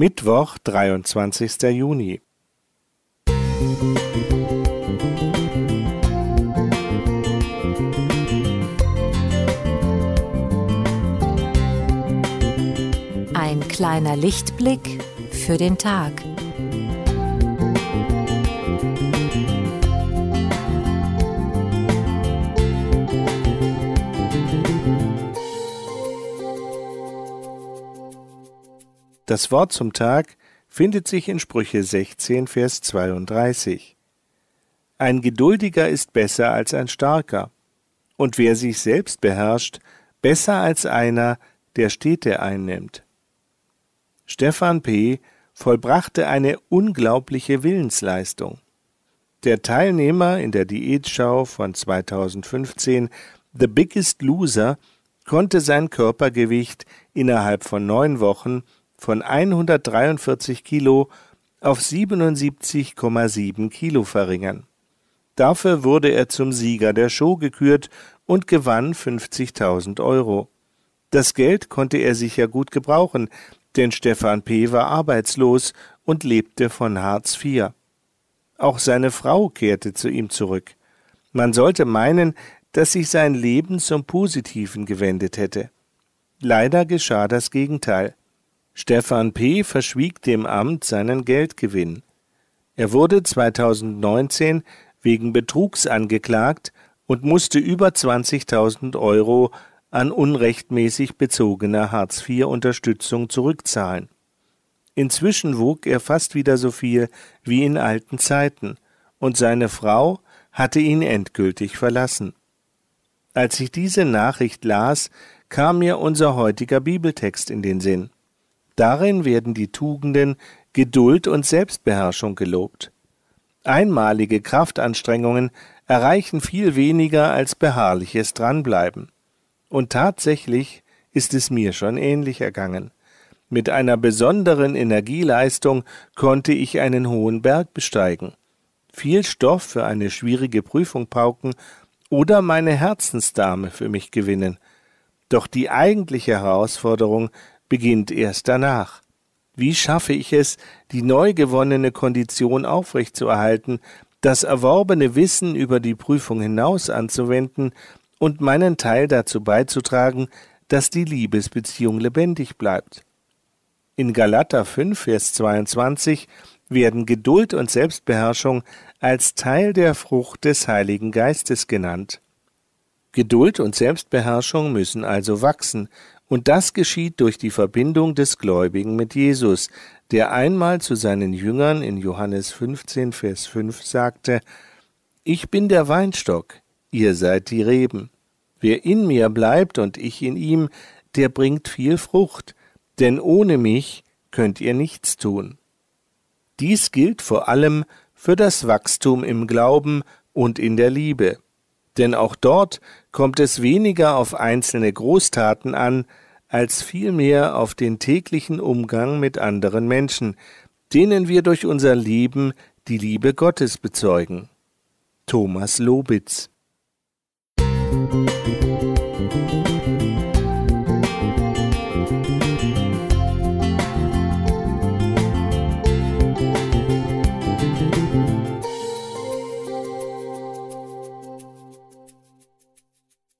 Mittwoch, 23. Juni. Ein kleiner Lichtblick für den Tag. Das Wort zum Tag findet sich in Sprüche 16, Vers 32. Ein Geduldiger ist besser als ein Starker, und wer sich selbst beherrscht, besser als einer, der Städte einnimmt. Stefan P. vollbrachte eine unglaubliche Willensleistung. Der Teilnehmer in der Diätschau von 2015, The Biggest Loser, konnte sein Körpergewicht innerhalb von neun Wochen von 143 Kilo auf 77,7 Kilo verringern. Dafür wurde er zum Sieger der Show gekürt und gewann 50.000 Euro. Das Geld konnte er sicher gut gebrauchen, denn Stefan P. war arbeitslos und lebte von Hartz IV. Auch seine Frau kehrte zu ihm zurück. Man sollte meinen, dass sich sein Leben zum Positiven gewendet hätte. Leider geschah das Gegenteil. Stefan P. verschwieg dem Amt seinen Geldgewinn. Er wurde 2019 wegen Betrugs angeklagt und musste über 20.000 Euro an unrechtmäßig bezogener Hartz-IV-Unterstützung zurückzahlen. Inzwischen wog er fast wieder so viel wie in alten Zeiten, und seine Frau hatte ihn endgültig verlassen. Als ich diese Nachricht las, kam mir unser heutiger Bibeltext in den Sinn. Darin werden die Tugenden Geduld und Selbstbeherrschung gelobt. Einmalige Kraftanstrengungen erreichen viel weniger als beharrliches Dranbleiben. Und tatsächlich ist es mir schon ähnlich ergangen. Mit einer besonderen Energieleistung konnte ich einen hohen Berg besteigen, viel Stoff für eine schwierige Prüfung pauken oder meine Herzensdame für mich gewinnen. Doch die eigentliche Herausforderung beginnt erst danach. Wie schaffe ich es, die neu gewonnene Kondition aufrechtzuerhalten, das erworbene Wissen über die Prüfung hinaus anzuwenden und meinen Teil dazu beizutragen, dass die Liebesbeziehung lebendig bleibt. In Galater 5, Vers 22 werden Geduld und Selbstbeherrschung als Teil der Frucht des Heiligen Geistes genannt. Geduld und Selbstbeherrschung müssen also wachsen, und das geschieht durch die Verbindung des Gläubigen mit Jesus, der einmal zu seinen Jüngern in Johannes 15, Vers 5 sagte, Ich bin der Weinstock, ihr seid die Reben. Wer in mir bleibt und ich in ihm, der bringt viel Frucht, denn ohne mich könnt ihr nichts tun. Dies gilt vor allem für das Wachstum im Glauben und in der Liebe denn auch dort kommt es weniger auf einzelne Großtaten an, als vielmehr auf den täglichen Umgang mit anderen Menschen, denen wir durch unser Leben die Liebe Gottes bezeugen. Thomas Lobitz